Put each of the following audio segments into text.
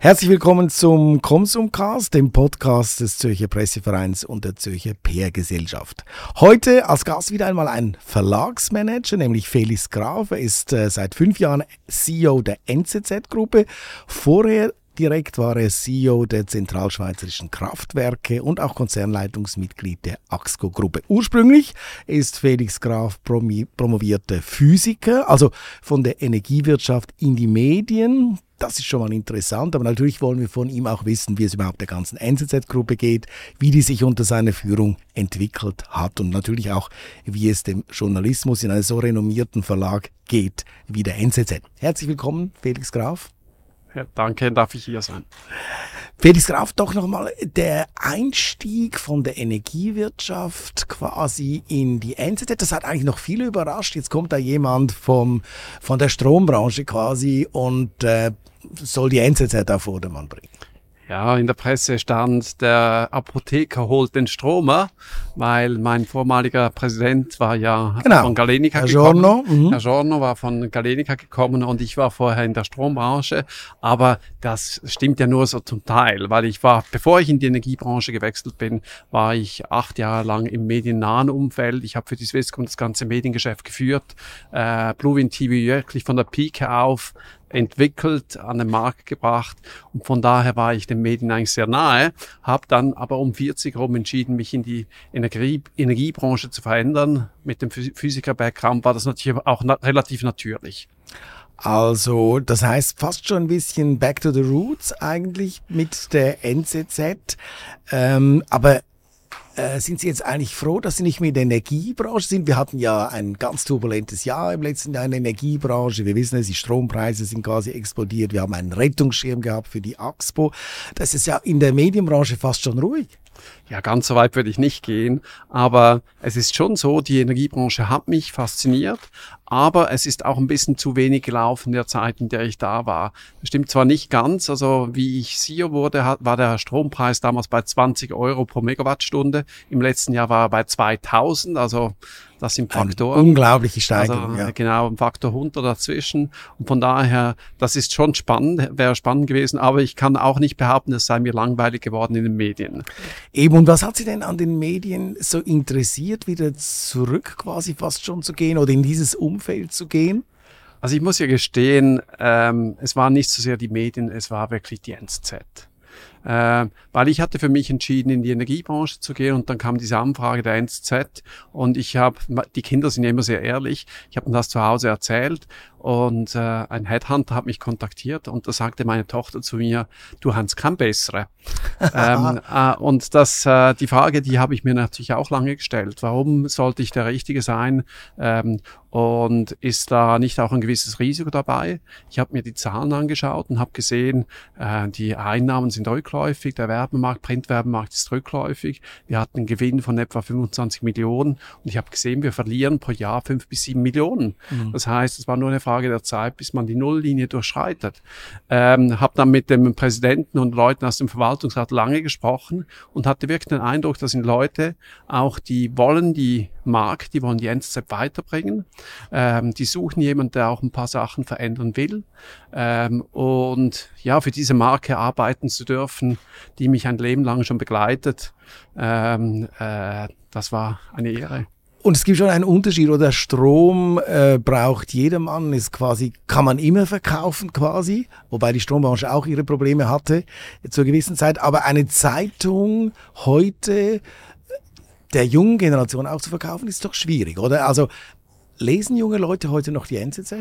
Herzlich willkommen zum Konsumcast, dem Podcast des Zürcher Pressevereins und der Zürcher PR-Gesellschaft. Heute als Gast wieder einmal ein Verlagsmanager, nämlich Felix Graf. Er ist äh, seit fünf Jahren CEO der NZZ-Gruppe. Vorher direkt war er CEO der Zentralschweizerischen Kraftwerke und auch Konzernleitungsmitglied der AXCO-Gruppe. Ursprünglich ist Felix Graf promovierter Physiker, also von der Energiewirtschaft in die Medien. Das ist schon mal interessant, aber natürlich wollen wir von ihm auch wissen, wie es überhaupt der ganzen NZZ-Gruppe geht, wie die sich unter seiner Führung entwickelt hat und natürlich auch, wie es dem Journalismus in einem so renommierten Verlag geht wie der NZZ. Herzlich willkommen, Felix Graf. Ja, danke, darf ich hier sein. Felix Graf, doch nochmal der Einstieg von der Energiewirtschaft quasi in die NZZ, das hat eigentlich noch viele überrascht. Jetzt kommt da jemand vom, von der Strombranche quasi und äh, soll die NZZ auf Vordermann bringen. Ja, in der Presse stand, der Apotheker holt den Stromer, weil mein vormaliger Präsident war ja genau. von Galenica Herr gekommen. Giorno. Mhm. Herr Giorno war von Galenica gekommen und ich war vorher in der Strombranche. Aber das stimmt ja nur so zum Teil, weil ich war, bevor ich in die Energiebranche gewechselt bin, war ich acht Jahre lang im mediennahen Umfeld. Ich habe für die Swisscom das ganze Mediengeschäft geführt, äh, Bluewin TV wirklich von der Pike auf entwickelt, an den Markt gebracht und von daher war ich den Medien eigentlich sehr nahe, habe dann aber um 40 herum entschieden, mich in die Energie, Energiebranche zu verändern. Mit dem Physiker-Background war das natürlich auch na relativ natürlich. Also, das heißt fast schon ein bisschen back to the roots eigentlich mit der NZZ. Ähm, aber äh, sind Sie jetzt eigentlich froh, dass Sie nicht mehr in der Energiebranche sind? Wir hatten ja ein ganz turbulentes Jahr im letzten Jahr in der Energiebranche. Wir wissen es, die Strompreise sind quasi explodiert. Wir haben einen Rettungsschirm gehabt für die AXPO. Das ist ja in der Medienbranche fast schon ruhig. Ja, ganz so weit würde ich nicht gehen, aber es ist schon so, die Energiebranche hat mich fasziniert, aber es ist auch ein bisschen zu wenig gelaufen der Zeit, in der ich da war. Das stimmt zwar nicht ganz, also wie ich CEO wurde, war der Strompreis damals bei 20 Euro pro Megawattstunde. Im letzten Jahr war er bei 2000, also das sind Faktoren. Eine unglaubliche Steigerung. Also, ja. Genau, ein Faktor 100 dazwischen. Und von daher, das ist schon spannend, wäre spannend gewesen, aber ich kann auch nicht behaupten, es sei mir langweilig geworden in den Medien. Eben, und was hat Sie denn an den Medien so interessiert, wieder zurück quasi fast schon zu gehen oder in dieses Umfeld zu gehen? Also ich muss ja gestehen, ähm, es waren nicht so sehr die Medien, es war wirklich die NZZ äh, weil ich hatte für mich entschieden, in die Energiebranche zu gehen und dann kam diese Anfrage der NZZ und ich habe, die Kinder sind ja immer sehr ehrlich, ich habe das zu Hause erzählt und äh, ein Headhunter hat mich kontaktiert und da sagte meine Tochter zu mir, du hast kein bessere. ähm, äh, und das, äh, die Frage, die habe ich mir natürlich auch lange gestellt. Warum sollte ich der Richtige sein? Ähm, und ist da nicht auch ein gewisses Risiko dabei? Ich habe mir die Zahlen angeschaut und habe gesehen, äh, die Einnahmen sind rückläufig, der Werbemarkt, Printwerbemarkt ist rückläufig. Wir hatten einen Gewinn von etwa 25 Millionen und ich habe gesehen, wir verlieren pro Jahr fünf bis sieben Millionen. Mhm. Das heißt, es war nur eine Frage der Zeit, bis man die Nulllinie durchschreitet. Ähm, habe dann mit dem Präsidenten und Leuten aus dem Verwaltungsrat lange gesprochen und hatte wirklich den Eindruck, dass sind Leute auch, die wollen die Markt, die wollen die NZZ weiterbringen. Ähm, die suchen jemanden, der auch ein paar Sachen verändern will. Ähm, und ja, für diese Marke arbeiten zu dürfen, die mich ein Leben lang schon begleitet, ähm, äh, das war eine Ehre. Und es gibt schon einen Unterschied, oder Strom äh, braucht jedermann, ist quasi, kann man immer verkaufen quasi, wobei die Strombranche auch ihre Probleme hatte zur gewissen Zeit. Aber eine Zeitung heute der jungen Generation auch zu verkaufen, ist doch schwierig, oder? Also lesen junge Leute heute noch die NZZ?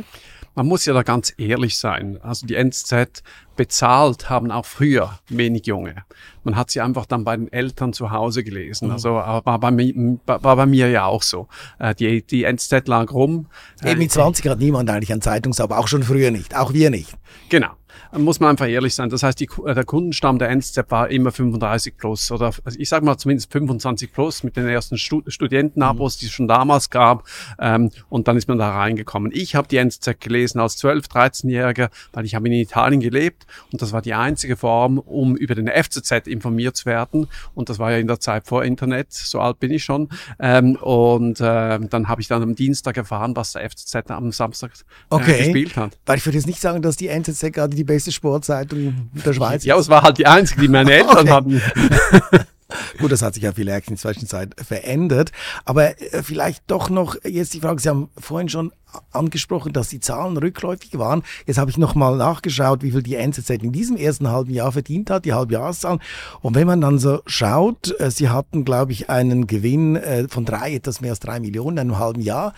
Man muss ja da ganz ehrlich sein. Also die NZZ bezahlt haben auch früher wenig Junge. Man hat sie einfach dann bei den Eltern zu Hause gelesen. Mhm. Also war bei, mir, war bei mir ja auch so. Äh, die, die NZZ lag rum. Eben mit 20 hat niemand eigentlich ein Zeitungsabo, auch schon früher nicht, auch wir nicht. Genau muss man einfach ehrlich sein. Das heißt, die, äh, der Kundenstamm der NZZ war immer 35 plus oder also ich sage mal zumindest 25 plus mit den ersten Stud Studentenabos, mhm. die es schon damals gab. Ähm, und dann ist man da reingekommen. Ich habe die NZZ gelesen als 12-, 13-Jähriger, weil ich habe in Italien gelebt Und das war die einzige Form, um über den FCZ informiert zu werden. Und das war ja in der Zeit vor Internet, so alt bin ich schon. Ähm, und äh, dann habe ich dann am Dienstag erfahren, was der FCZ am Samstag äh, okay. gespielt hat. Weil ich würde jetzt nicht sagen, dass die NZZ gerade die beste Sportzeitung der Schweiz. Ja, es war halt die einzige, die meine Eltern okay. hatten. Gut, das hat sich ja vielleicht in der Zwischenzeit verändert. Aber äh, vielleicht doch noch jetzt die Frage, Sie haben vorhin schon angesprochen, dass die Zahlen rückläufig waren. Jetzt habe ich nochmal nachgeschaut, wie viel die NZZ in diesem ersten halben Jahr verdient hat, die Halbjahreszahlen. Und wenn man dann so schaut, äh, Sie hatten, glaube ich, einen Gewinn äh, von drei, etwas mehr als drei Millionen in einem halben Jahr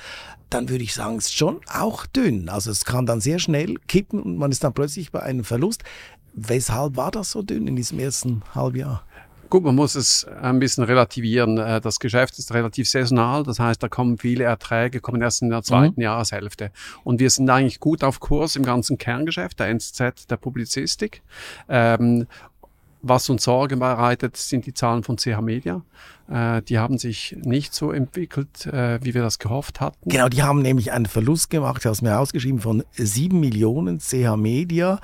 dann würde ich sagen, es ist schon auch dünn. Also es kann dann sehr schnell kippen und man ist dann plötzlich bei einem Verlust. Weshalb war das so dünn in diesem ersten Halbjahr? Gut, man muss es ein bisschen relativieren. Äh, das Geschäft ist relativ saisonal, das heißt, da kommen viele Erträge, kommen erst in der zweiten mhm. Jahreshälfte. Und wir sind eigentlich gut auf Kurs im ganzen Kerngeschäft, der NZ, der Publizistik. Ähm, was uns Sorge bereitet, sind die Zahlen von CH Media. Äh, die haben sich nicht so entwickelt, äh, wie wir das gehofft hatten. Genau, die haben nämlich einen Verlust gemacht, ich habe es mir ausgeschrieben, von sieben Millionen CH Media.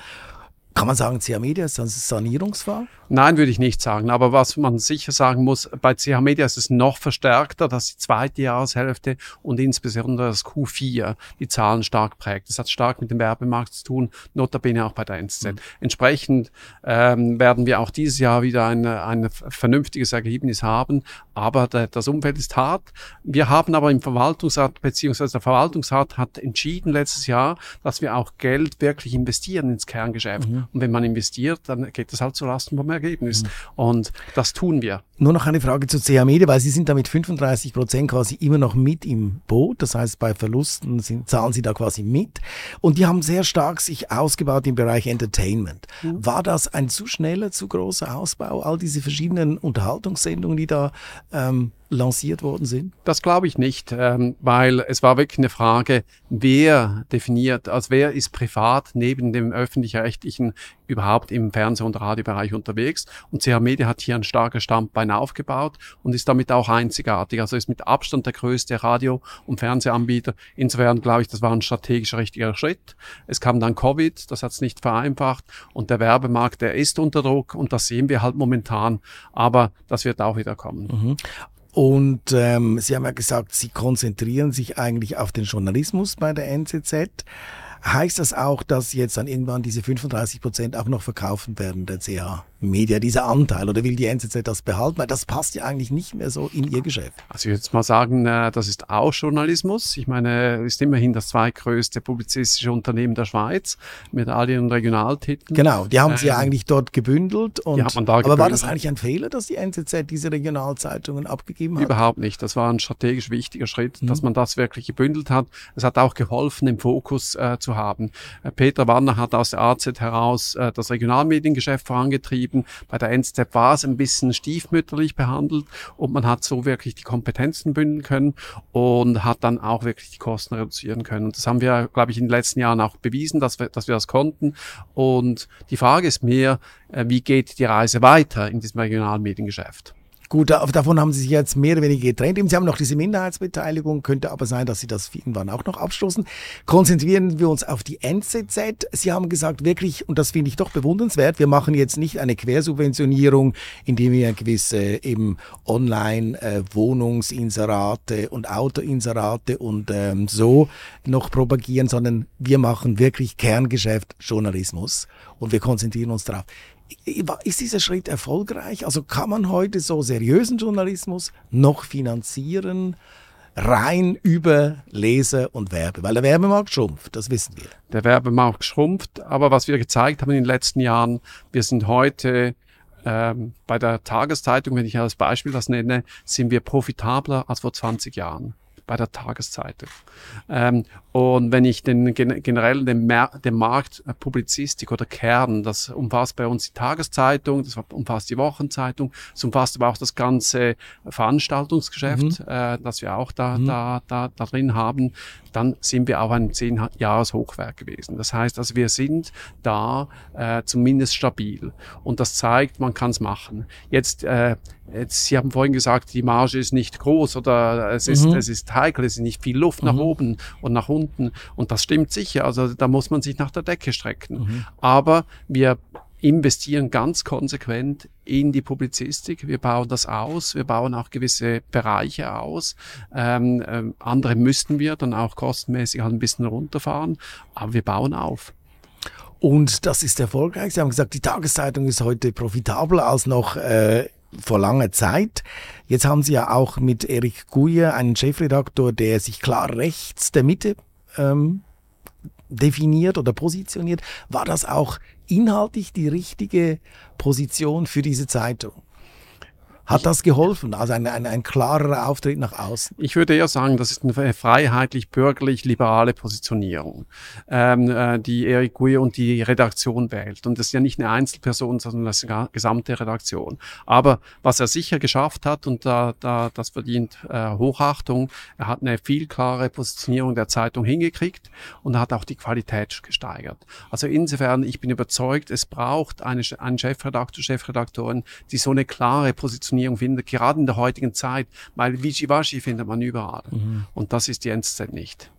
Kann man sagen, CH Media ist ein Sanierungsfall? Nein, würde ich nicht sagen. Aber was man sicher sagen muss, bei CH Media ist es noch verstärkter, dass die zweite Jahreshälfte und insbesondere das Q4 die Zahlen stark prägt. Das hat stark mit dem Werbemarkt zu tun, notabene auch bei der NZ. Mhm. Entsprechend ähm, werden wir auch dieses Jahr wieder ein, ein vernünftiges Ergebnis haben. Aber der, das Umfeld ist hart. Wir haben aber im Verwaltungsrat, beziehungsweise der Verwaltungsrat hat entschieden letztes Jahr, dass wir auch Geld wirklich investieren ins Kerngeschäft. Mhm. Und wenn man investiert, dann geht das halt zu Lasten vom Ergebnis. Mhm. Und das tun wir. Nur noch eine Frage zu CH Media, weil Sie sind da mit 35 Prozent quasi immer noch mit im Boot. Das heißt, bei Verlusten sind, zahlen Sie da quasi mit. Und die haben sehr stark sich ausgebaut im Bereich Entertainment. Mhm. War das ein zu schneller, zu großer Ausbau? All diese verschiedenen Unterhaltungssendungen, die da ähm, lanciert worden sind? Das glaube ich nicht, ähm, weil es war wirklich eine Frage, wer definiert, also wer ist privat neben dem öffentlich-rechtlichen überhaupt im Fernseh- und Radiobereich unterwegs. Und CH Media hat hier ein starkes Standbein aufgebaut und ist damit auch einzigartig. Also ist mit Abstand der größte Radio- und Fernsehanbieter. Insofern glaube ich, das war ein strategischer richtiger Schritt. Es kam dann Covid, das hat es nicht vereinfacht und der Werbemarkt, der ist unter Druck und das sehen wir halt momentan. Aber das wird auch wieder kommen. Mhm. Und ähm, Sie haben ja gesagt, Sie konzentrieren sich eigentlich auf den Journalismus bei der NZZ. Heißt das auch, dass jetzt dann irgendwann diese 35 Prozent auch noch verkaufen werden, der CH Media, dieser Anteil? Oder will die NZZ das behalten? Weil das passt ja eigentlich nicht mehr so in ihr Geschäft. Also ich würde mal sagen, äh, das ist auch Journalismus. Ich meine, ist immerhin das zweitgrößte publizistische Unternehmen der Schweiz mit all ihren Regionaltiteln. Genau, die haben sie ja ähm, eigentlich dort gebündelt. Und, ja, aber gebündelt. war das eigentlich ein Fehler, dass die NZZ diese Regionalzeitungen abgegeben hat? Überhaupt nicht. Das war ein strategisch wichtiger Schritt, mhm. dass man das wirklich gebündelt hat. Es hat auch geholfen, den Fokus äh, zu haben. Äh, Peter Wanner hat aus der AZ heraus äh, das Regionalmediengeschäft vorangetrieben. Bei der NZZ war es ein bisschen stiefmütterlich behandelt und man hat so wirklich die Kompetenzen bündeln können und hat dann auch wirklich die Kosten reduzieren können. Und das haben wir, glaube ich, in den letzten Jahren auch bewiesen, dass wir, dass wir das konnten. Und die Frage ist mehr, äh, wie geht die Reise weiter in diesem Regionalmediengeschäft? Gut, davon haben Sie sich jetzt mehr oder weniger getrennt. Sie haben noch diese Minderheitsbeteiligung, könnte aber sein, dass Sie das irgendwann auch noch abstoßen. Konzentrieren wir uns auf die NZZ. Sie haben gesagt, wirklich, und das finde ich doch bewundernswert, wir machen jetzt nicht eine Quersubventionierung, indem wir gewisse eben Online-Wohnungsinserate äh, und Autoinserate und ähm, so noch propagieren, sondern wir machen wirklich Kerngeschäft Journalismus und wir konzentrieren uns darauf. Ist dieser Schritt erfolgreich? Also kann man heute so seriösen Journalismus noch finanzieren? rein über Leser und Werbe, weil der Werbemarkt schrumpft, das wissen wir. Der Werbemarkt schrumpft, aber was wir gezeigt haben in den letzten Jahren, wir sind heute ähm, bei der Tageszeitung, wenn ich als Beispiel das nenne, sind wir profitabler als vor 20 Jahren bei der Tageszeitung. Ähm, und wenn ich den generell den, Mer den Markt äh, Publizistik oder Kern, das umfasst bei uns die Tageszeitung, das umfasst die Wochenzeitung, das umfasst aber auch das ganze Veranstaltungsgeschäft, mhm. äh, das wir auch da, mhm. da, da, da drin haben, dann sind wir auch ein zehn Jahres Hochwerk gewesen. Das heißt, also wir sind da äh, zumindest stabil und das zeigt, man kann es machen. Jetzt, äh, jetzt, Sie haben vorhin gesagt, die Marge ist nicht groß oder es ist, mhm. es ist heikel, es ist nicht viel Luft nach Mhm. oben und nach unten. Und das stimmt sicher. Also da muss man sich nach der Decke strecken. Mhm. Aber wir investieren ganz konsequent in die Publizistik. Wir bauen das aus. Wir bauen auch gewisse Bereiche aus. Ähm, ähm, andere müssten wir dann auch kostenmäßig halt ein bisschen runterfahren. Aber wir bauen auf. Und das ist erfolgreich. Sie haben gesagt, die Tageszeitung ist heute profitabler als noch äh, vor langer Zeit. Jetzt haben Sie ja auch mit Erik Guye einen Chefredaktor, der sich klar rechts der Mitte ähm, definiert oder positioniert. War das auch inhaltlich die richtige Position für diese Zeitung? Hat das geholfen? Also ein, ein, ein klarerer Auftritt nach außen? Ich würde eher sagen, das ist eine freiheitlich-bürgerlich-liberale Positionierung, ähm, äh, die Erik Guyer und die Redaktion wählt. Und das ist ja nicht eine Einzelperson, sondern das ist eine gesamte Redaktion. Aber was er sicher geschafft hat, und da, da, das verdient äh, Hochachtung, er hat eine viel klare Positionierung der Zeitung hingekriegt und hat auch die Qualität gesteigert. Also insofern, ich bin überzeugt, es braucht eine, einen Chefredakteur, Chefredaktorin, die so eine klare Positionierung findet, gerade in der heutigen Zeit, weil Wischiwaschi findet man überall. Und das ist die NZZ nicht.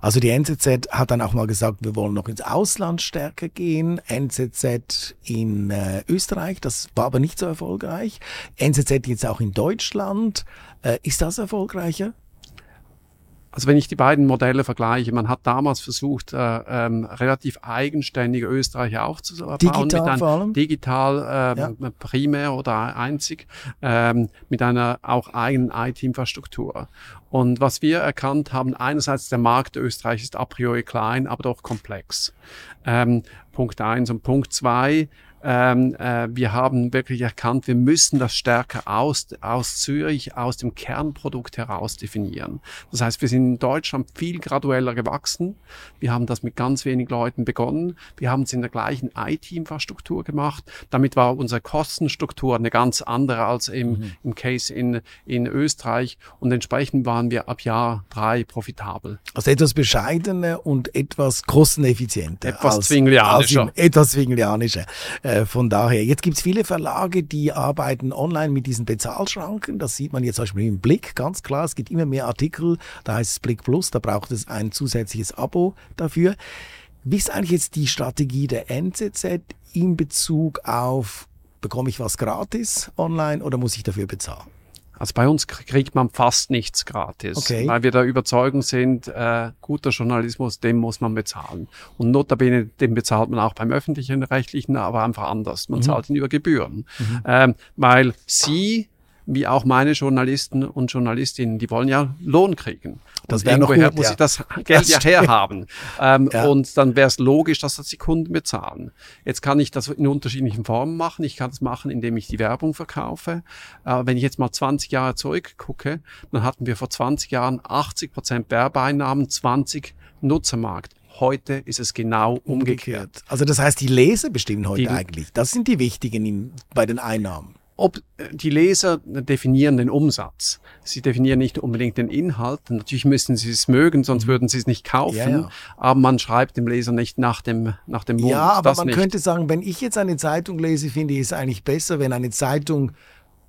Also die NZZ hat dann auch mal gesagt, wir wollen noch ins Ausland stärker gehen. NZZ in äh, Österreich, das war aber nicht so erfolgreich. NZZ jetzt auch in Deutschland. Äh, ist das erfolgreicher? Also wenn ich die beiden Modelle vergleiche, man hat damals versucht, äh, ähm, relativ eigenständige Österreicher aufzubauen. Digital mit vor allem? Digital ähm, primär oder einzig, ähm, mit einer auch eigenen IT-Infrastruktur. Und was wir erkannt haben, einerseits der Markt Österreich ist a priori klein, aber doch komplex. Ähm, Punkt eins und Punkt zwei ähm, äh, wir haben wirklich erkannt, wir müssen das stärker aus, aus Zürich, aus dem Kernprodukt heraus definieren. Das heißt, wir sind in Deutschland viel gradueller gewachsen. Wir haben das mit ganz wenig Leuten begonnen. Wir haben es in der gleichen IT-Infrastruktur gemacht. Damit war unsere Kostenstruktur eine ganz andere als im, Mhm. im Case in, in Österreich. Und entsprechend waren wir ab Jahr drei profitabel. Also etwas bescheidener und etwas kosteneffizienter. Etwas als- zwinglianischer. als Etwas zwinglianischer. Äh, von daher, jetzt gibt's viele Verlage, die arbeiten online mit diesen Bezahlschranken. Das sieht man jetzt zum Beispiel im Blick, ganz klar. Es gibt immer mehr Artikel, da heißt es Blick Plus, da braucht es ein zusätzliches Abo dafür. Wie ist eigentlich jetzt die Strategie der NZZ in Bezug auf, bekomme ich was gratis online oder muss ich dafür bezahlen? Also bei uns kriegt man fast nichts gratis, Okay. weil wir der Überzeugung sind, äh, guter Journalismus, den muss man bezahlen. Und notabene, den bezahlt man auch beim öffentlichen Rechtlichen, aber einfach anders. Mhm. Man zahlt ihn über Gebühren. Ähm, weil Sie, wie auch meine Journalisten und Journalistinnen, die wollen ja Lohn kriegen. Das Und wär noch gut, muss ja. ich das Geld Das ja herhaben. Ähm, Ja. Und dann wäre es logisch, dass das die Kunden bezahlen. Jetzt kann ich das in unterschiedlichen Formen machen. Ich kann es machen, indem ich die Werbung verkaufe. Äh, wenn ich jetzt mal 20 Jahre zurückgucke, dann hatten wir vor 20 Jahren 80 Prozent Werbeeinnahmen, 20 Nutzermarkt. Heute ist es genau umgekehrt. Also das heißt, die Leser bestimmen heute Die- eigentlich. Das sind die wichtigen in, bei den Einnahmen. Ob die Leser definieren den Umsatz. Sie definieren nicht unbedingt den Inhalt. Natürlich müssen sie es mögen, sonst würden sie es nicht kaufen. Mhm. Ja, ja. Aber man schreibt dem Leser nicht nach dem, nach dem Mund. Ja, aber das man nicht. könnte sagen, wenn ich jetzt eine Zeitung lese, finde ich es eigentlich besser, wenn eine Zeitung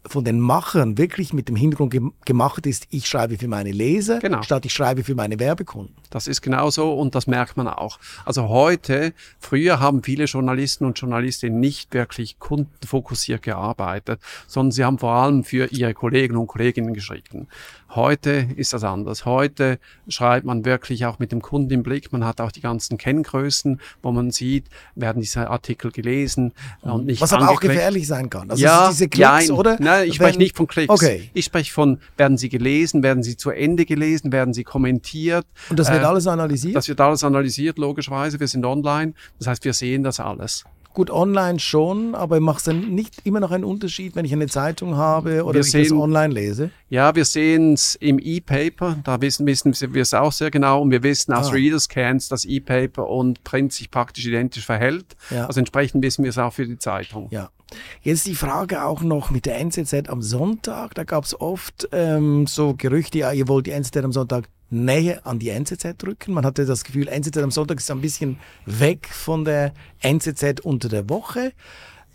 von den Machern wirklich mit dem Hintergrund gem gemacht ist, ich schreibe für meine Leser, Genau. statt ich schreibe für meine Werbekunden. Das ist genauso und das merkt man auch. Also heute, früher haben viele Journalisten und Journalistinnen nicht wirklich kundenfokussiert gearbeitet, sondern sie haben vor allem für ihre Kollegen und Kolleginnen geschrieben. Heute ist das anders. Heute schreibt man wirklich auch mit dem Kunden im Blick. Man hat auch die ganzen Kenngrößen, wo man sieht, werden diese Artikel gelesen und nicht Was aber auch angeklickt. gefährlich sein kann. Also ja, diese Klicks, jein. oder? Nein, ich Wenn- spreche nicht von Klicks. Okay. Ich spreche von, werden sie gelesen, werden sie zu Ende gelesen, werden sie kommentiert. Und das wird Äh, alles analysiert? Das wird alles analysiert, logischerweise. Wir sind online. Das heißt, wir sehen das alles. Gut, online schon, aber macht es dann nicht immer noch einen Unterschied, wenn ich eine Zeitung habe oder Wir wenn ich das sehen- online lese? Ja, wir sehen es im E-Paper. Da wissen, wissen wir es auch sehr genau. Und wir wissen aus Ah. Reader-Scans, dass E-Paper und Print sich praktisch identisch verhält. Ja. Also entsprechend wissen wir es auch für die Zeitung. Ja. Jetzt die Frage auch noch mit der NZZ am Sonntag. Da gab es oft ähm, so Gerüchte, ja, ihr wollt die NZZ am Sonntag näher an die NZZ drücken. Man hatte das Gefühl, NZZ am Sonntag ist ein bisschen weg von der NZZ unter der Woche.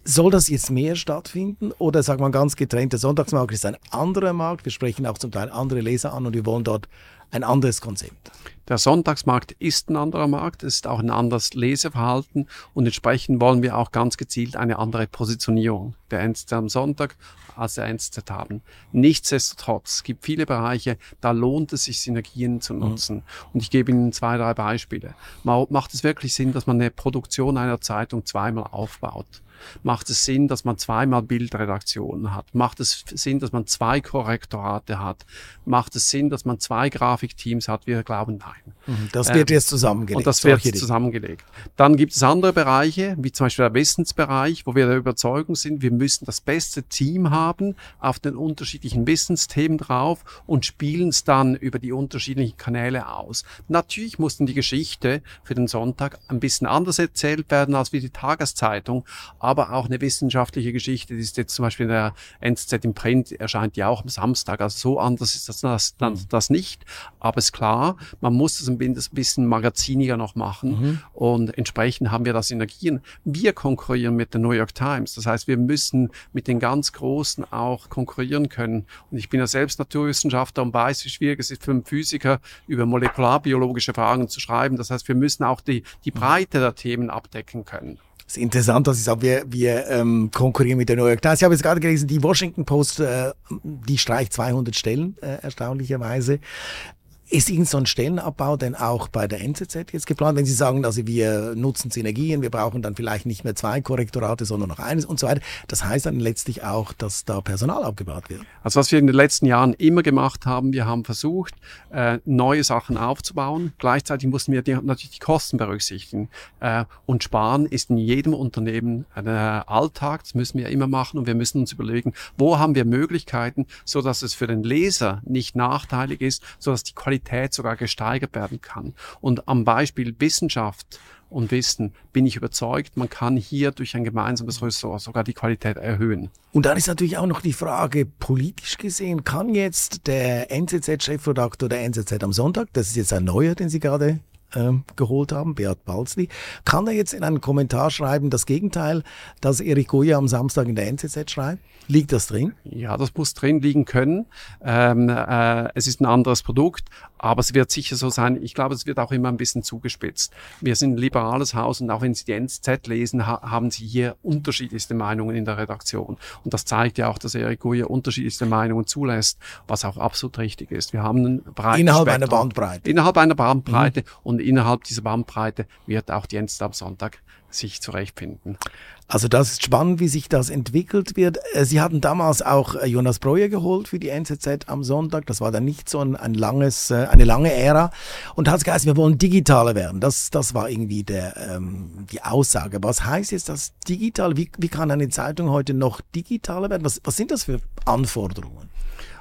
Soll das jetzt mehr stattfinden oder sagt man ganz getrennt, der Sonntagsmarkt ist ein anderer Markt, wir sprechen auch zum Teil andere Leser an und wir wollen dort ein anderes Konzept. Der Sonntagsmarkt ist ein anderer Markt, es ist auch ein anderes Leseverhalten und entsprechend wollen wir auch ganz gezielt eine andere Positionierung der NZZ am Sonntag als der NZZ haben. Nichtsdestotrotz, es gibt viele Bereiche, da lohnt es sich, Synergien zu mhm. nutzen. Mhm. Und ich gebe Ihnen zwei, drei Beispiele. Macht es wirklich Sinn, dass man eine Produktion einer Zeitung zweimal aufbaut? Macht es Sinn, dass man zweimal Bildredaktionen hat? Macht es Sinn, dass man zwei Korrektorate hat? Macht es Sinn, dass man zwei Grafikteams hat? Wir glauben nein. Mhm, das wird ähm, jetzt zusammengelegt. Und das wird jetzt zusammengelegt. Dann gibt es andere Bereiche, wie zum Beispiel der Wissensbereich, wo wir der Überzeugung sind, wir müssen das beste Team haben auf den unterschiedlichen Wissensthemen drauf und spielen es dann über die unterschiedlichen Kanäle aus. Natürlich muss dann die Geschichte für den Sonntag ein bisschen anders erzählt werden als wie die Tageszeitung, aber auch eine wissenschaftliche Geschichte, die ist jetzt zum Beispiel in der NZZ im Print, erscheint ja auch am Samstag. Also so anders ist das, das, das, mhm. das nicht. Aber es ist klar, man muss das ein bisschen magaziniger noch machen mhm. und entsprechend haben wir da Synergien. Wir konkurrieren mit der New York Times. Das heißt, wir müssen mit den ganz Großen auch konkurrieren können. Und ich bin ja selbst Naturwissenschaftler und weiß, wie schwierig es ist für einen Physiker, über molekularbiologische Fragen zu schreiben. Das heißt, wir müssen auch die, die Breite der Themen abdecken können. Es ist interessant, dass ich sage, wir, wir ähm, konkurrieren mit der New York Times. Ich habe jetzt gerade gelesen, die Washington Post, äh, die streicht 200 Stellen, äh, erstaunlicherweise. Ist irgend so ein Stellenabbau denn auch bei der NZZ jetzt geplant, wenn Sie sagen, also wir nutzen Synergien, wir brauchen dann vielleicht nicht mehr zwei Korrektorate, sondern noch eines und so weiter. Das heißt dann letztlich auch, dass da Personal abgebaut wird. Also was wir in den letzten Jahren immer gemacht haben, wir haben versucht, äh, neue Sachen aufzubauen. Gleichzeitig mussten wir natürlich die Kosten berücksichtigen. Äh, und sparen ist in jedem Unternehmen ein äh, Alltag, das müssen wir immer machen und wir müssen uns überlegen, wo haben wir Möglichkeiten, so dass es für den Leser nicht nachteilig ist, so dass die Qualität Qualität sogar gesteigert werden kann. Und am Beispiel Wissenschaft und Wissen bin ich überzeugt, man kann hier durch ein gemeinsames Ressort sogar die Qualität erhöhen. Und dann ist natürlich auch noch die Frage, politisch gesehen, kann jetzt der NZZ-Chefredakteur der NZZ am Sonntag, das ist jetzt ein neuer, den Sie gerade ähm, geholt haben, Beat Balzli, kann er jetzt in einen Kommentar schreiben, das Gegenteil, dass Erich Goya am Samstag in der NZZ schreibt? Liegt das drin? Ja, das muss drin liegen können. Ähm, äh, es ist ein anderes Produkt, aber es wird sicher so sein. Ich glaube, es wird auch immer ein bisschen zugespitzt. Wir sind ein liberales Haus und auch wenn Sie die NZZ lesen, ha haben Sie hier unterschiedlichste Meinungen in der Redaktion. Und das zeigt ja auch, dass Erik Goya unterschiedlichste Meinungen zulässt, was auch absolut richtig ist. Wir haben einen breiten Innerhalb Spektrum. einer Bandbreite. Innerhalb einer Bandbreite. Mhm. Und innerhalb dieser Bandbreite wird auch die NZZ am Sonntag sich zurechtfinden. Also das ist spannend, wie sich das entwickelt wird. Äh, Sie hatten damals auch äh, Jonas Breuer geholt für die NZZ am Sonntag. Das war dann nicht so ein, ein langes, äh, eine lange Ära. Und hat geheißen, wir wollen digitaler werden. Das, das war irgendwie der, ähm, die Aussage. Was heißt jetzt das digital? Wie, wie kann eine Zeitung heute noch digitaler werden? Was, was sind das für Anforderungen?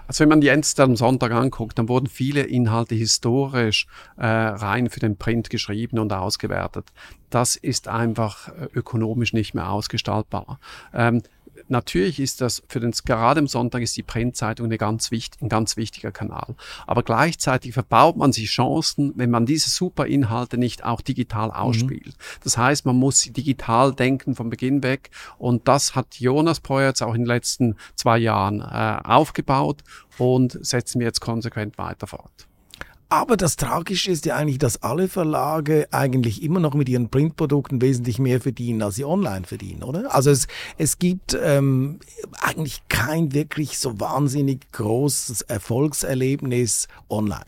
Also wenn man Ends am Sonntag anguckt, dann wurden viele Inhalte historisch äh, rein für den Print geschrieben und ausgewertet. Das ist einfach äh, ökonomisch nicht mehr ausgestaltbar. Ähm, natürlich ist das für den, gerade am Sonntag ist die Printzeitung eine ganz wichtig, ein ganz wichtiger Kanal. Aber gleichzeitig verbaut man sich Chancen, wenn man diese super Inhalte nicht auch digital mhm. ausspielt. Mhm. Das heißt, man muss sie digital denken vom Beginn weg. Und das hat Jonas jetzt auch in den letzten zwei Jahren äh, aufgebaut und setzen wir jetzt konsequent weiter fort. Aber das Tragische ist ja eigentlich, dass alle Verlage eigentlich immer noch mit ihren Printprodukten wesentlich mehr verdienen, als sie online verdienen, oder? Also es, es gibt ähm, eigentlich kein wirklich so wahnsinnig großes Erfolgserlebnis online.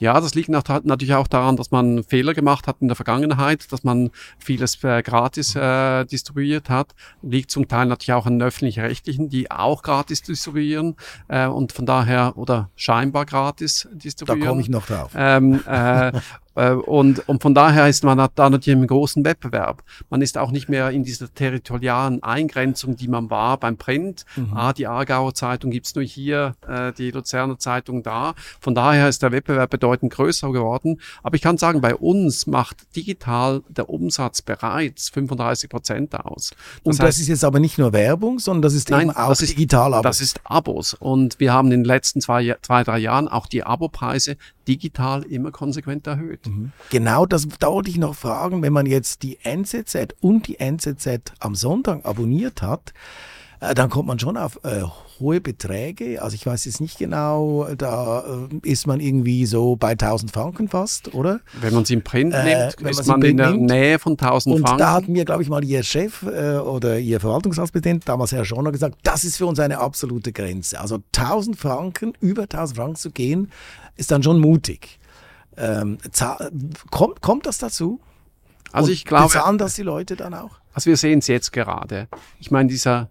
Ja, das liegt natürlich auch daran, dass man Fehler gemacht hat in der Vergangenheit, dass man vieles äh, gratis äh, distribuiert hat. Liegt zum Teil natürlich auch an öffentlich-rechtlichen, die auch gratis distribuieren äh, und von daher oder scheinbar gratis distribuieren. Da komme ich noch drauf. Ähm, äh, äh, und, und von daher ist man da natürlich im großen Wettbewerb. Man ist auch nicht mehr in dieser territorialen Eingrenzung, die man war beim Print. Mhm. Ah, die Aargauer Zeitung gibt's nur hier, äh, die Luzerner Zeitung da. Von daher ist der Wettbewerb bedeutend größer geworden. Aber ich kann sagen, bei uns macht digital der Umsatz bereits 35 Prozent aus. Das und das heißt, ist jetzt aber nicht nur Werbung, sondern das ist nein, eben auch das ist, digital Abos. Das ist Abos. Und wir haben in den letzten zwei, zwei drei Jahren auch die Abopreise digital immer konsequent erhöht. Mhm. Genau, das da wollte ich noch fragen, wenn man jetzt die NZZ und die NZZ am Sonntag abonniert hat, dann kommt man schon auf äh, hohe Beträge. Also ich weiß jetzt nicht genau, da äh, ist man irgendwie so bei 1000 Franken fast, oder? Wenn man es im Print Äh, nimmt, wenn ist man in der nimmt. Nähe von 1000 Und Franken. da hat mir, glaube ich, mal Ihr Chef äh, oder Ihr Verwaltungsratspräsident, damals Herr Schoner, gesagt, das ist für uns eine absolute Grenze. Also 1000 Franken, über 1000 Franken zu gehen, ist dann schon mutig. Ähm, kommt, kommt das dazu? also Und ich glaube, Bezahlen das die Leute dann auch? Also wir sehen es jetzt gerade. Ich meine, dieser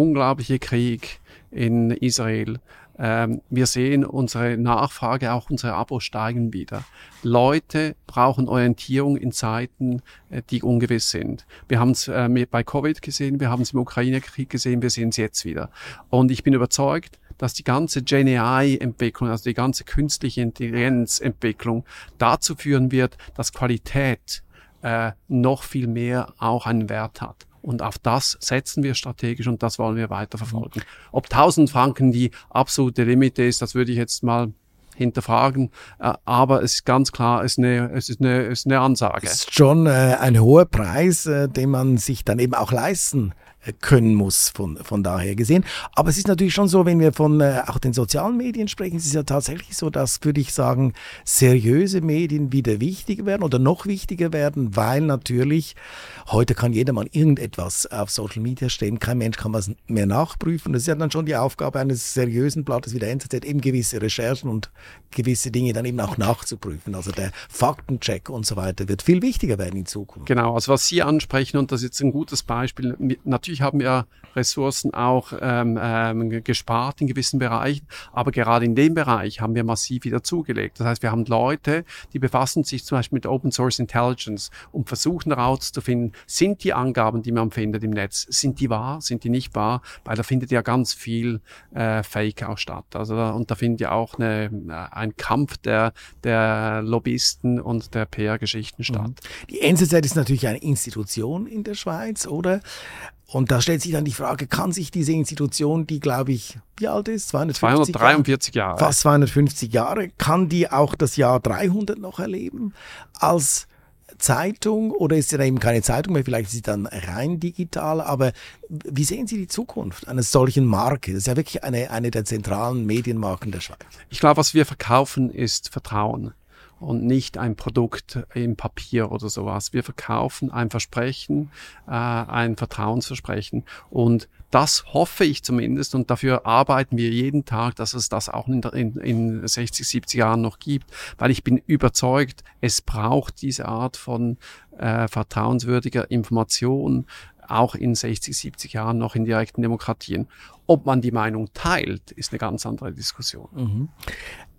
unglaubliche Krieg in Israel. Ähm, wir sehen unsere Nachfrage, auch unsere Abos steigen wieder. Leute brauchen Orientierung in Zeiten, äh, die ungewiss sind. Wir haben es äh, bei Covid gesehen, wir haben es im Ukraine-Krieg gesehen, wir sehen es jetzt wieder. Und ich bin überzeugt, dass die ganze GenAI-Entwicklung, also die ganze künstliche Intelligenz-Entwicklung dazu führen wird, dass Qualität äh, noch viel mehr auch einen Wert hat. Und auf das setzen wir strategisch und das wollen wir weiterverfolgen. Ob 1000 Franken die absolute Limit ist, das würde ich jetzt mal hinterfragen. Äh, aber es ist ganz klar, es ist eine, es ist eine, es ist eine Ansage. ist schon äh, ein hoher Preis, äh, den man sich dann eben auch leisten können muss, von, von daher gesehen. Aber es ist natürlich schon so, wenn wir von äh, auch den sozialen Medien sprechen, es ist ja tatsächlich so, dass, würde ich sagen, seriöse Medien wieder wichtiger werden oder noch wichtiger werden, weil natürlich heute kann jedermann irgendetwas auf Social Media stellen, kein Mensch kann was mehr nachprüfen. Das ist ja dann schon die Aufgabe eines seriösen Blattes wie der NZZ, eben gewisse Recherchen und gewisse Dinge dann eben auch nachzuprüfen. Also der Faktencheck und so weiter wird viel wichtiger werden in Zukunft. Genau, also was Sie ansprechen, und das ist jetzt ein gutes Beispiel, mit- natürlich haben wir Ressourcen auch ähm, ähm, gespart in gewissen Bereichen, aber gerade in dem Bereich haben wir massiv wieder zugelegt. Das heißt, wir haben Leute, die befassen sich zum Beispiel mit Open Source Intelligence und versuchen herauszufinden, sind die Angaben, die man findet im Netz, sind die wahr, sind die nicht wahr, weil da findet ja ganz viel äh, Fake auch statt. Also da, und da findet ja auch eine, äh, ein Kampf der, der Lobbyisten und der PR-Geschichten statt. Die NZZ ist natürlich eine Institution in der Schweiz, oder? Und da stellt sich dann die Frage, kann sich diese Institution, die glaube ich, wie alt ist? 250 Jahre? 243 Jahre. Fast 250 Jahre. Kann die auch das Jahr 300 noch erleben als Zeitung oder ist sie da eben keine Zeitung mehr? Vielleicht ist sie dann rein digital. Aber wie sehen Sie die Zukunft einer solchen Marke? Das ist ja wirklich eine, eine der zentralen Medienmarken der Schweiz. Ich glaube, was wir verkaufen, ist Vertrauen und nicht ein Produkt im Papier oder sowas. Wir verkaufen ein Versprechen, äh, ein Vertrauensversprechen. Und das hoffe ich zumindest und dafür arbeiten wir jeden Tag, dass es das auch in, in, in 60, 70 Jahren noch gibt, weil ich bin überzeugt, es braucht diese Art von äh, vertrauenswürdiger Information auch in 60, 70 Jahren noch in direkten Demokratien. Ob man die Meinung teilt, ist eine ganz andere Diskussion.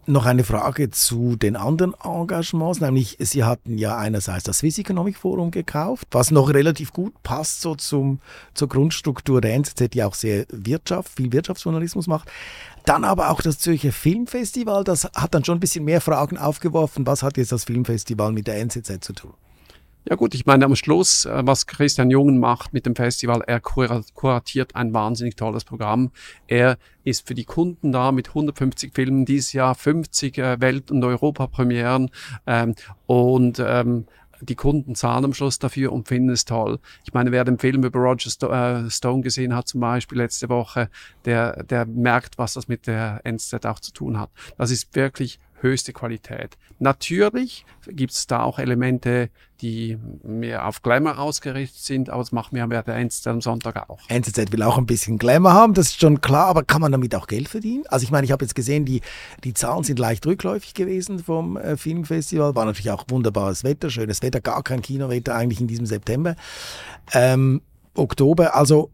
Noch eine Frage zu den anderen Engagements, nämlich Sie hatten ja einerseits das Swiss Economic Forum gekauft, was noch relativ gut passt so zum, zur Grundstruktur der NZZ, die auch sehr Wirtschaft, viel Wirtschaftsjournalismus macht. Dann aber auch das Zürcher Filmfestival, das hat dann schon ein bisschen mehr Fragen aufgeworfen. Was hat jetzt das Filmfestival mit der NZZ zu tun? Ja gut, ich meine am Schluss, äh, was Christian Jungen macht mit dem Festival, er kura- kuratiert ein wahnsinnig tolles Programm. Er ist für die Kunden da mit 150 Filmen dieses Jahr, 50 äh, Welt- und Europapremieren ähm, und ähm, die Kunden zahlen am Schluss dafür und finden es toll. Ich meine, wer den Film über Roger äh, Stone gesehen hat, zum Beispiel letzte Woche, der, der merkt, was das mit der NZ auch zu tun hat. Das ist wirklich höchste Qualität. Natürlich gibt es da auch Elemente, die mehr auf Glamour ausgerichtet sind, aber das machen wir bei der NZ am Sonntag auch. NZZ will auch ein bisschen Glamour haben, das ist schon klar, aber kann man damit auch Geld verdienen? Also ich meine, ich habe jetzt gesehen, die, die Zahlen sind leicht rückläufig gewesen vom äh, Filmfestival, war natürlich auch wunderbares Wetter, schönes Wetter, gar kein Kinowetter eigentlich in diesem September, ähm, Oktober, also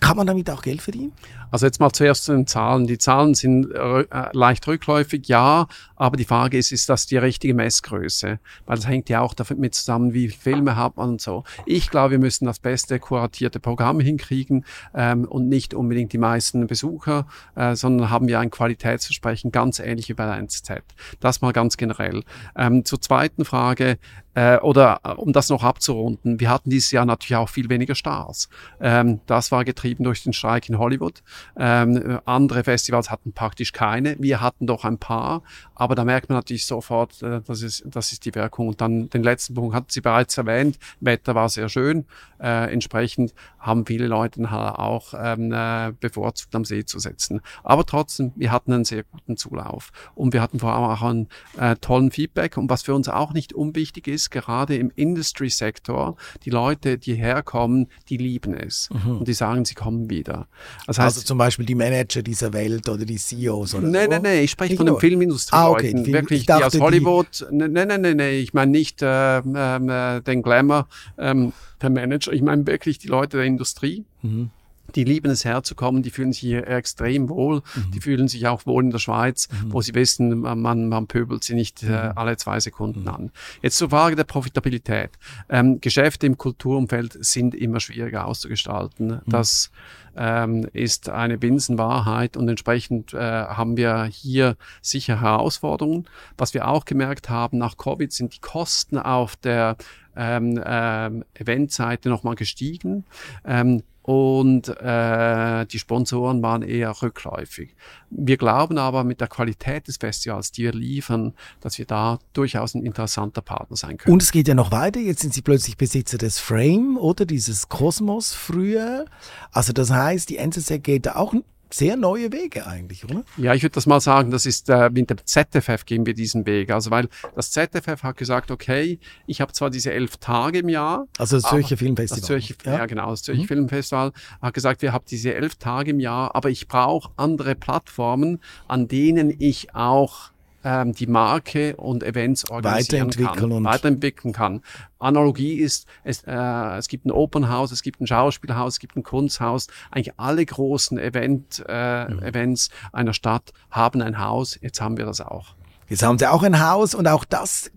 kann man damit auch Geld verdienen? Also jetzt mal zuerst zu den Zahlen. Die Zahlen sind äh, leicht rückläufig, ja, aber die Frage ist, ist das die richtige Messgröße? Weil das hängt ja auch damit zusammen, wie viele Filme hat man und so. Ich glaube, wir müssen das beste kuratierte Programm hinkriegen ähm, und nicht unbedingt die meisten Besucher, äh, sondern haben wir ein Qualitätsversprechen, ganz ähnlich wie bei der NZZ. Das mal ganz generell. Ähm, zur zweiten Frage. äh, oder äh, um das noch abzurunden, wir hatten dieses Jahr natürlich auch viel weniger Stars. Ähm, das war getrieben durch den Streik in Hollywood. Ähm, andere Festivals hatten praktisch keine. Wir hatten doch ein paar, aber da merkt man natürlich sofort, äh, das, ist, das ist die Wirkung. Und dann den letzten Punkt hat sie bereits erwähnt. Wetter war sehr schön. Äh, entsprechend haben viele Leute auch ähm, äh, bevorzugt am See zu setzen. Aber trotzdem, wir hatten einen sehr guten Zulauf und wir hatten vor allem auch einen äh, tollen Feedback. Und was für uns auch nicht unwichtig ist, gerade im Industry-Sektor, die Leute, die herkommen, die lieben es mhm. und die sagen, sie kommen wieder. Das heißt, also zum Beispiel die Manager dieser Welt oder die CEOs oder Nein, nein, nein, ich spreche von den Filmindustrie-Leuten, ah, okay. wirklich die aus Hollywood. Nein, nein, nein, nein, ich meine nicht äh, äh, den Glamour ähm, der Manager, ich meine wirklich die Leute der Industrie. Mhm die lieben es herzukommen, die fühlen sich hier extrem wohl, mhm. die fühlen sich auch wohl in der Schweiz, mhm. wo sie wissen, man, man pöbelt sie nicht äh, mhm. alle zwei Sekunden mhm. an. Jetzt zur Frage der Profitabilität. Ähm, Geschäfte im Kulturumfeld sind immer schwieriger auszugestalten. Mhm. Das ähm, ist eine Binsenwahrheit und entsprechend äh, haben wir hier sicher Herausforderungen. Was wir auch gemerkt haben nach Covid sind die Kosten auf der ähm, ähm, Eventseite nochmal gestiegen. Ähm, und äh, die Sponsoren waren eher rückläufig. Wir glauben aber mit der Qualität des Festivals, die wir liefern, dass wir da durchaus ein interessanter Partner sein können. Und es geht ja noch weiter. Jetzt sind Sie plötzlich Besitzer des Frame oder dieses Kosmos früher. Also das heißt, die NZZ geht da auch sehr neue Wege eigentlich, oder? Ja, ich würde das mal sagen, das ist äh, mit dem ZFF gehen wir diesen Weg. Also weil das ZFF hat gesagt, okay, ich habe zwar diese elf Tage im Jahr. Also das Zürcher Filmfestival. Das Zürcher, ja. ja. genau, das Zürcher mhm. Filmfestival hat gesagt, wir haben diese elf Tage im Jahr, aber ich brauche andere Plattformen, an denen ich auch ähm, die Marke und Events organisieren weiterentwickeln kann, und weiterentwickeln kann. Analogie ist, es, äh, es gibt ein Open House, es gibt ein Schauspielhaus, es gibt ein Kunsthaus. Eigentlich alle großen Event, äh, mhm. Events einer Stadt haben ein Haus. Jetzt haben wir das auch. Jetzt haben sie auch ein Haus und auch das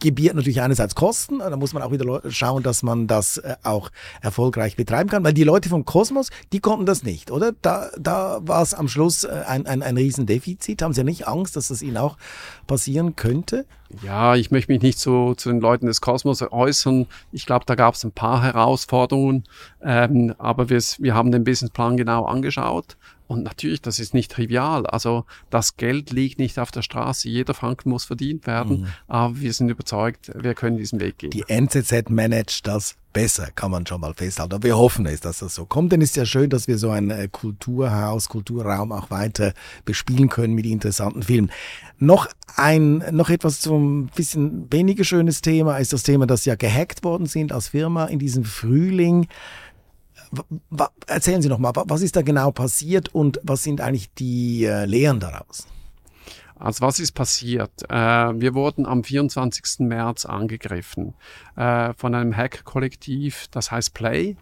gebiert natürlich einerseits Kosten, da muss man auch wieder schauen, dass man das äh, auch erfolgreich betreiben kann, weil die Leute vom Kosmos, die konnten das nicht, oder? Da, da war es am Schluss äh, ein, ein, ein Riesendefizit. Haben Sie ja nicht Angst, dass das Ihnen auch passieren könnte? Ja, ich möchte mich nicht so zu den Leuten des Kosmos äußern. Ich glaube, da gab es ein paar Herausforderungen, ähm, aber wir, wir haben den Businessplan genau angeschaut und natürlich, das ist nicht trivial. Also das Geld liegt nicht auf der Straße. Jeder Franken muss verdient werden. Mhm. Aber wir sind überzeugt, wir können diesen Weg gehen. Die NZZ managt das besser, kann man schon mal festhalten. Aber wir hoffen es, dass das so kommt. Denn es ist ja schön, dass wir so ein äh, Kulturhaus, Kulturraum auch weiter bespielen können mit interessanten Filmen. Noch ein, noch etwas zum bisschen weniger schönes Thema ist das Thema, dass ja gehackt worden sind als Firma in diesem Frühling. Erzählen Sie noch mal, was ist da genau passiert und was sind eigentlich die äh, Lehren daraus? Also was ist passiert? Äh, wir wurden am 24. März angegriffen äh, von einem Hack-Kollektiv, das heißt Play,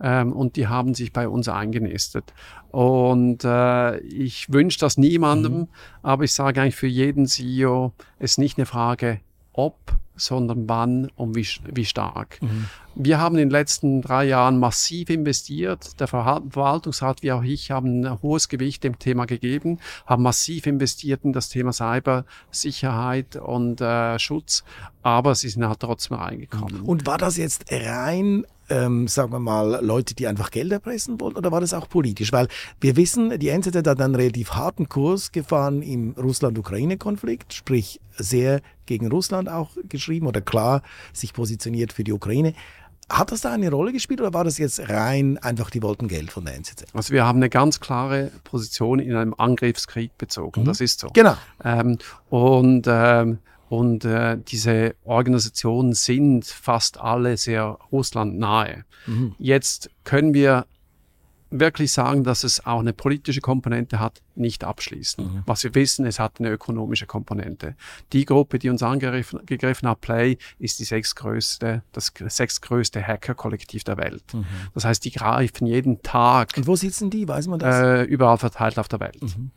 ähm, und die haben sich bei uns eingenistet. Und äh, ich wünsche das niemandem, mhm. aber ich sage eigentlich für jeden CEO, es ist nicht eine Frage, ob, sondern wann und wie, wie stark. Mhm. Wir haben in den letzten drei Jahren massiv investiert. Der Verwaltungsrat wie auch ich haben ein hohes Gewicht dem Thema gegeben, haben massiv investiert in das Thema Cybersicherheit und äh, Schutz, aber sie sind halt trotzdem reingekommen. Und war das jetzt rein ähm, sagen wir mal, Leute, die einfach Geld erpressen wollten, oder war das auch politisch? Weil wir wissen, die NZZ hat einen relativ harten Kurs gefahren im Russland-Ukraine-Konflikt, sprich sehr gegen Russland auch geschrieben oder klar sich positioniert für die Ukraine. Hat das da eine Rolle gespielt oder war das jetzt rein einfach, die wollten Geld von der NZZ? Also wir haben eine ganz klare Position in einem Angriffskrieg bezogen, mhm. das ist so. Genau. Ähm, und ähm, und äh, diese Organisationen sind fast alle sehr russlandnahe. Mhm. Jetzt können wir wirklich sagen, dass es auch eine politische Komponente hat, nicht abschließen. Mhm. Was wir wissen, es hat eine ökonomische Komponente. Die Gruppe, die uns angegriffen hat, Play, ist die sechstgrößte, das sechstgrößte Hacker-Kollektiv der Welt. Mhm. Das heißt, die greifen jeden Tag. Und wo sitzen die? Weiß man das? Äh, überall verteilt auf der Welt. Mhm.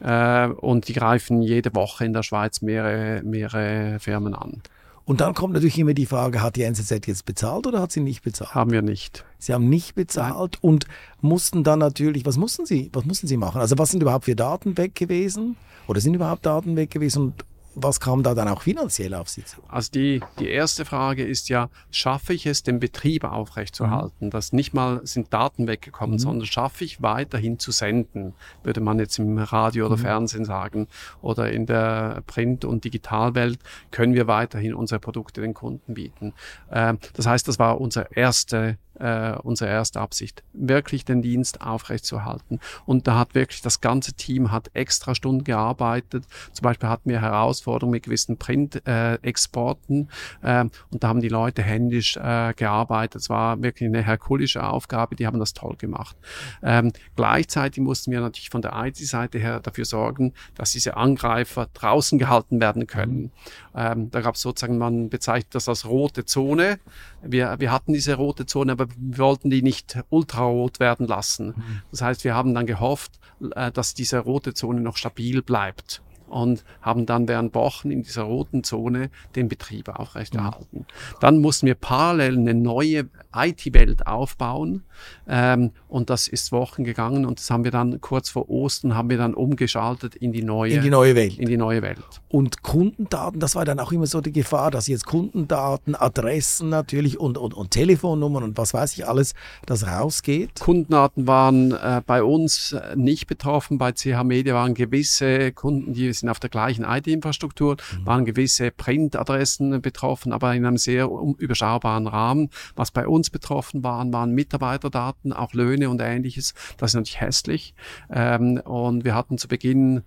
Äh, und die greifen jede Woche in der Schweiz mehrere, mehrere Firmen an. Und dann kommt natürlich immer die Frage, hat die NZZ jetzt bezahlt oder hat sie nicht bezahlt? Haben wir nicht. Sie haben nicht bezahlt und mussten dann natürlich, was mussten Sie, was mussten Sie machen? Also was sind überhaupt für Daten weg gewesen? Oder sind überhaupt Daten weg gewesen? Und was kam da dann auch finanziell auf Sie zu? Also die, die erste Frage ist ja, schaffe ich es, den Betrieb aufrechtzuerhalten? Mhm. Dass nicht mal sind Daten weggekommen, mhm. sondern schaffe ich weiterhin zu senden, würde man jetzt im Radio oder mhm. Fernsehen sagen. Oder in der Print- und Digitalwelt können wir weiterhin unsere Produkte den Kunden bieten. Ähm, das heißt, das war unsere erste äh, unsere erste Absicht, wirklich den Dienst aufrechtzuerhalten. Und da hat wirklich das ganze Team hat extra Stunden gearbeitet. Zum Beispiel hatten wir Herausforderungen mit gewissen Print-Exporten äh, äh, und da haben die Leute händisch äh, gearbeitet. Es war wirklich eine herkulische Aufgabe, die haben das toll gemacht. Ähm, gleichzeitig mussten wir natürlich von der IT-Seite her dafür sorgen, dass diese Angreifer draußen gehalten werden können. Mhm. Ähm, da gab es sozusagen, man bezeichnet das als rote Zone. Wir, wir hatten diese rote Zone, aber wir wollten die nicht ultrarot werden lassen. Mhm. Das heißt, wir haben dann gehofft, äh, dass diese rote Zone noch stabil bleibt und haben dann während Wochen in dieser roten Zone den Betrieb aufrechterhalten. Mhm. Dann mussten wir parallel eine neue IT-Welt aufbauen ähm, und das ist Wochen gegangen und das haben wir dann kurz vor Ostern haben wir dann umgeschaltet in die neue in die neue Welt. In die neue Welt. Und Kundendaten, das war dann auch immer so die Gefahr, dass jetzt Kundendaten, Adressen natürlich und, und, und Telefonnummern und was weiß ich alles, das rausgeht. Kundendaten waren äh, bei uns nicht betroffen, bei CH Media waren gewisse Kunden, die sind auf der gleichen IT-Infrastruktur, mhm. waren gewisse Printadressen betroffen, aber in einem sehr überschaubaren Rahmen. Was bei uns betroffen waren, waren Mitarbeiterdaten, auch Löhne und ähnliches. Das ist natürlich hässlich. Ähm, und wir hatten zu Beginn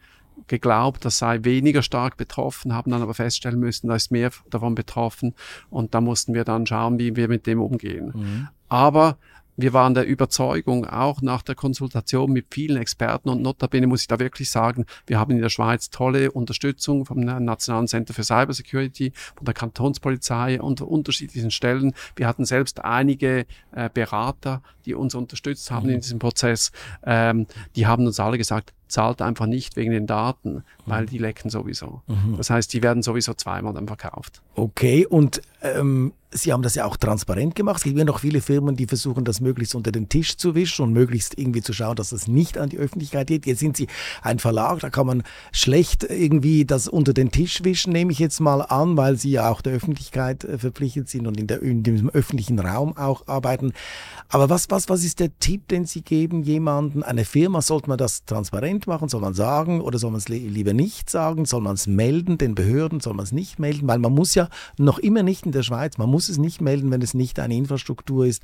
geglaubt, das sei weniger stark betroffen, haben dann aber feststellen müssen, da ist mehr davon betroffen und da mussten wir dann schauen, wie wir mit dem umgehen. Mhm. Aber wir waren der Überzeugung, auch nach der Konsultation mit vielen Experten und notabene muss ich da wirklich sagen, wir haben in der Schweiz tolle Unterstützung vom Nationalen Center für Cybersecurity, von der Kantonspolizei und unterschiedlichen Stellen. Wir hatten selbst einige äh, Berater, die uns unterstützt haben mhm. in diesem Prozess. Ähm, die haben uns alle gesagt, zahlt einfach nicht wegen den Daten, weil mhm. die lecken sowieso. Mhm. Das heißt, die werden sowieso zweimal dann verkauft. Okay, und ähm, Sie haben das ja auch transparent gemacht. Es gibt ja noch viele Firmen, die versuchen, das möglichst unter den Tisch zu wischen und möglichst irgendwie zu schauen, dass das nicht an die Öffentlichkeit geht. Jetzt sind Sie ein Verlag, da kann man schlecht irgendwie das unter den Tisch wischen, nehme ich jetzt mal an, weil Sie ja auch der Öffentlichkeit äh, verpflichtet sind und in, der, in dem öffentlichen Raum auch arbeiten. Aber was, was, was ist der Tipp, den Sie geben jemanden? Eine Firma, sollte man das transparent machen? Soll man sagen oder soll man es lieber nicht sagen? Soll man es melden den Behörden? Soll man es nicht melden? Weil man muss ja noch immer nicht in der Schweiz, man muss muss es nicht melden, wenn es nicht eine Infrastruktur ist,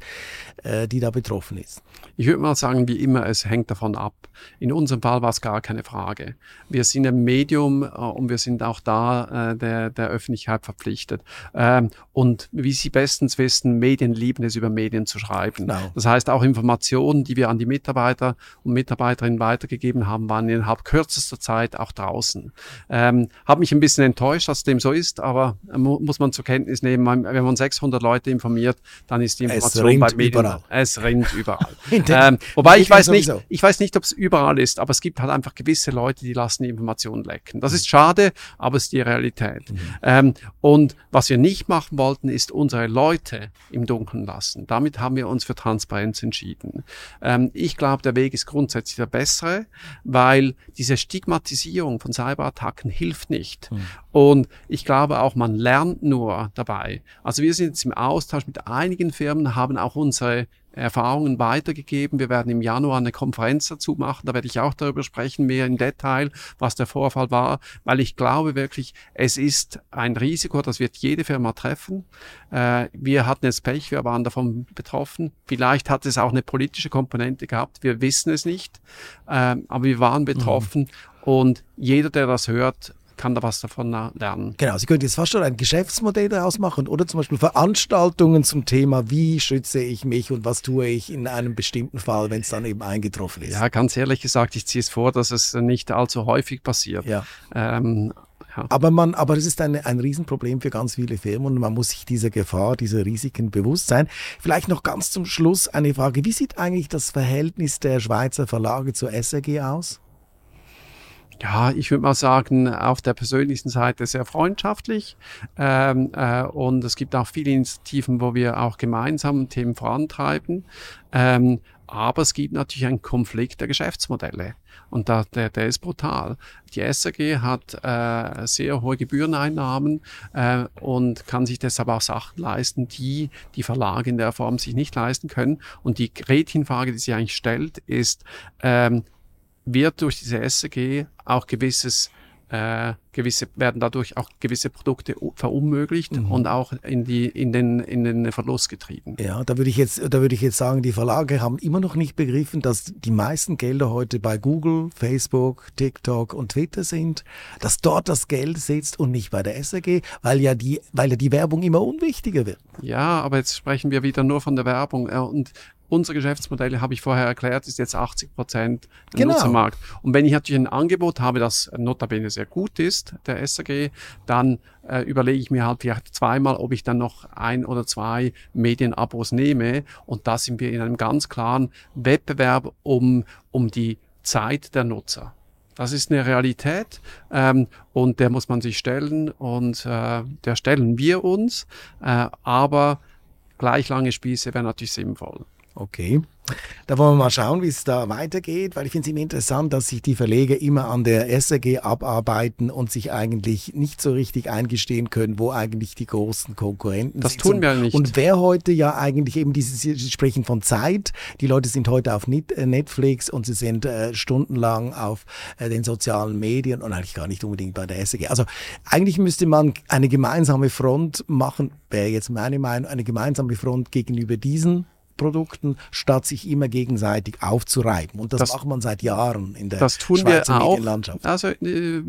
äh, die da betroffen ist. Ich würde mal sagen, wie immer, es hängt davon ab. In unserem Fall war es gar keine Frage. Wir sind ein Medium äh, und wir sind auch da äh, der, der Öffentlichkeit verpflichtet. Ähm, und wie Sie bestens wissen, Medien lieben es, über Medien zu schreiben. Genau. Das heißt, auch Informationen, die wir an die Mitarbeiter und Mitarbeiterinnen weitergegeben haben, waren innerhalb kürzester Zeit auch draußen. Ähm, Habe mich ein bisschen enttäuscht, dass dem so ist, aber äh, muss man zur Kenntnis nehmen, wenn man 600 Leute informiert, dann ist die Information bei Medien. Überall. Es rinnt überall. ähm, wobei ich weiß nicht, ich weiß nicht, ob es überall ist, aber es gibt halt einfach gewisse Leute, die lassen die Informationen lecken. Das ist schade, aber es ist die Realität. Mhm. Ähm, und was wir nicht machen wollten, ist unsere Leute im Dunkeln lassen. Damit haben wir uns für Transparenz entschieden. Ähm, ich glaube, der Weg ist grundsätzlich der bessere, weil diese Stigmatisierung von Cyberattacken hilft nicht. Mhm. Und ich glaube auch, man lernt nur dabei. Also wir sind jetzt im Austausch mit einigen Firmen, haben auch unsere Erfahrungen weitergegeben. Wir werden im Januar eine Konferenz dazu machen. Da werde ich auch darüber sprechen, mehr im Detail, was der Vorfall war, weil ich glaube wirklich, es ist ein Risiko, das wird jede Firma treffen. Äh, wir hatten jetzt Pech, wir waren davon betroffen. Vielleicht hat es auch eine politische Komponente gehabt. Wir wissen es nicht. Äh, aber wir waren betroffen. Mhm. Und jeder, der das hört, kann da was davon lernen. Genau, Sie können jetzt fast schon ein Geschäftsmodell daraus machen oder zum Beispiel Veranstaltungen zum Thema, wie schütze ich mich und was tue ich in einem bestimmten Fall, wenn es dann eben eingetroffen ist. Ja, ganz ehrlich gesagt, ich ziehe es vor, dass es nicht allzu häufig passiert. Ja. Ähm, ja. Aber, man, aber es ist ein, ein Riesenproblem für ganz viele Firmen und man muss sich dieser Gefahr, dieser Risiken bewusst sein. Vielleicht noch ganz zum Schluss eine Frage. Wie sieht eigentlich das Verhältnis der Schweizer Verlage zur SRG aus? Ja, ich würde mal sagen, auf der persönlichen Seite sehr freundschaftlich. Ähm, äh, und es gibt auch viele Initiativen, wo wir auch gemeinsam Themen vorantreiben. Ähm, Aber es gibt natürlich einen Konflikt der Geschäftsmodelle. Und da, der, der ist brutal. Die SAG hat äh, sehr hohe Gebühreneinnahmen äh, und kann sich deshalb auch Sachen leisten, die die Verlage in der Form sich nicht leisten können. Und die Gretchenfrage, die sich eigentlich stellt, ist, ähm, wird durch diese SAG auch gewisses äh, gewisse, werden dadurch auch gewisse Produkte verunmöglicht mhm. und auch in, die, in, den, in den Verlust getrieben. Ja, da würde ich jetzt, da würde ich jetzt sagen, die Verlage haben immer noch nicht begriffen, dass die meisten Gelder heute bei Google, Facebook, TikTok und Twitter sind, dass dort das Geld sitzt und nicht bei der SAG, weil ja die, weil ja die Werbung immer unwichtiger wird. Ja, aber jetzt sprechen wir wieder nur von der Werbung und unser Geschäftsmodell, habe ich vorher erklärt, ist jetzt 80 Prozent genau. Nutzermarkt. Und wenn ich natürlich ein Angebot habe, das notabene sehr gut ist, der SAG, dann äh, überlege ich mir halt vielleicht zweimal, ob ich dann noch ein oder zwei Medienabos nehme. Und da sind wir in einem ganz klaren Wettbewerb um, um die Zeit der Nutzer. Das ist eine Realität ähm, und der muss man sich stellen und äh, der stellen wir uns, äh, aber gleich lange Spieße wäre natürlich sinnvoll. Okay. Da wollen wir mal schauen, wie es da weitergeht, weil ich finde es immer interessant, dass sich die Verleger immer an der SRG abarbeiten und sich eigentlich nicht so richtig eingestehen können, wo eigentlich die großen Konkurrenten das sind. Das tun wir nicht. Und wer heute ja eigentlich eben dieses, Sie sprechen von Zeit, die Leute sind heute auf äh, Netflix und sie sind äh, stundenlang auf äh, den sozialen Medien und eigentlich gar nicht unbedingt bei der SRG. Also eigentlich müsste man eine gemeinsame Front machen, wäre jetzt meine Meinung, eine gemeinsame Front gegenüber diesen Produkten, statt sich immer gegenseitig aufzureiben. Und das, das macht man seit Jahren in der das tun Schweizer wir auch. Medienlandschaft. Also äh,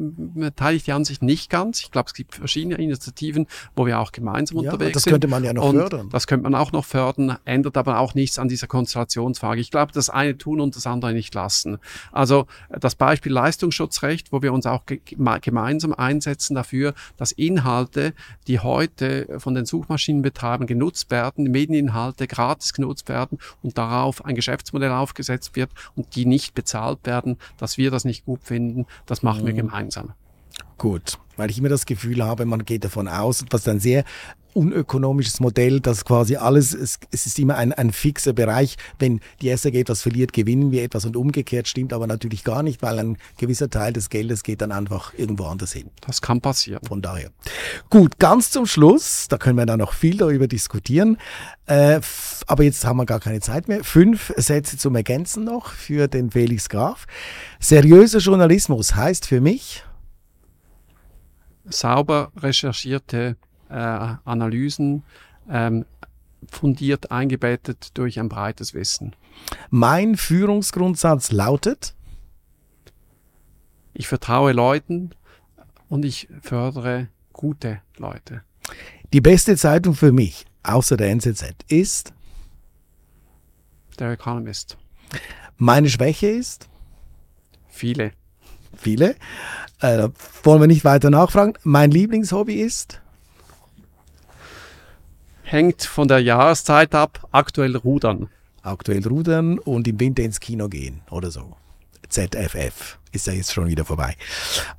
teile ich die Ansicht nicht ganz. Ich glaube, es gibt verschiedene Initiativen, wo wir auch gemeinsam ja, unterwegs sind. Das könnte man ja noch und fördern. Das könnte man auch noch fördern, ändert aber auch nichts an dieser Konstellationsfrage. Ich glaube, das eine tun und das andere nicht lassen. Also das Beispiel Leistungsschutzrecht, wo wir uns auch ge gemeinsam einsetzen dafür, dass Inhalte, die heute von den Suchmaschinenbetreibern genutzt werden, Medieninhalte gratis genutzt genutzt werden und darauf ein Geschäftsmodell aufgesetzt wird und die nicht bezahlt werden, dass wir das nicht gut finden, das machen mhm. wir gemeinsam. Gut, weil ich immer das Gefühl habe, man geht davon aus, was ein sehr unökonomisches Modell, dass quasi alles, es, es ist immer ein, ein fixer Bereich. Wenn die SAG etwas verliert, gewinnen wir etwas und umgekehrt stimmt aber natürlich gar nicht, weil ein gewisser Teil des Geldes geht dann einfach irgendwo anders hin. Das kann passieren. Von daher. Gut, ganz zum Schluss, da können wir dann noch viel darüber diskutieren, äh, aber jetzt haben wir gar keine Zeit mehr. Fünf Sätze zum Ergänzen noch für den Felix Graf. Seriöser Journalismus heißt für mich, sauber recherchierte Analysen, ähm, fundiert eingebettet durch ein breites Wissen. Mein Führungsgrundsatz lautet? Ich vertraue Leuten und ich fördere gute Leute. Die beste Zeitung für mich, außer der NZZ, ist? Der Economist. Meine Schwäche ist? Viele. Viele? Äh, wollen wir nicht weiter nachfragen. Mein Lieblingshobby ist? Hängt von der Jahreszeit ab. Aktuell rudern. Aktuell rudern und im Winter ins Kino gehen oder so. ZFF ist ja jetzt schon wieder vorbei.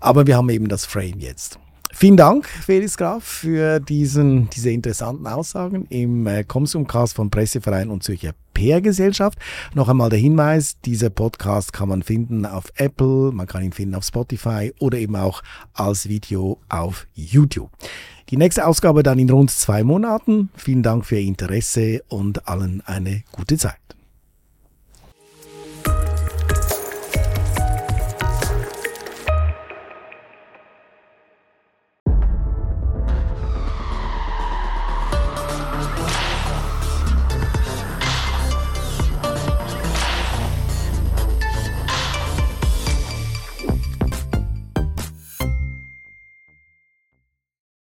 Aber wir haben eben das Frame jetzt. Vielen Dank, Felix Graf, für diesen, diese interessanten Aussagen im äh, Konsumcast von Presseverein und Zürcher PR-Gesellschaft. Noch einmal der Hinweis, dieser Podcast kann man finden auf Apple, man kann ihn finden auf Spotify oder eben auch als Video auf YouTube. Die nächste Ausgabe dann in rund zwei Monaten. Vielen Dank für Ihr Interesse und allen eine gute Zeit.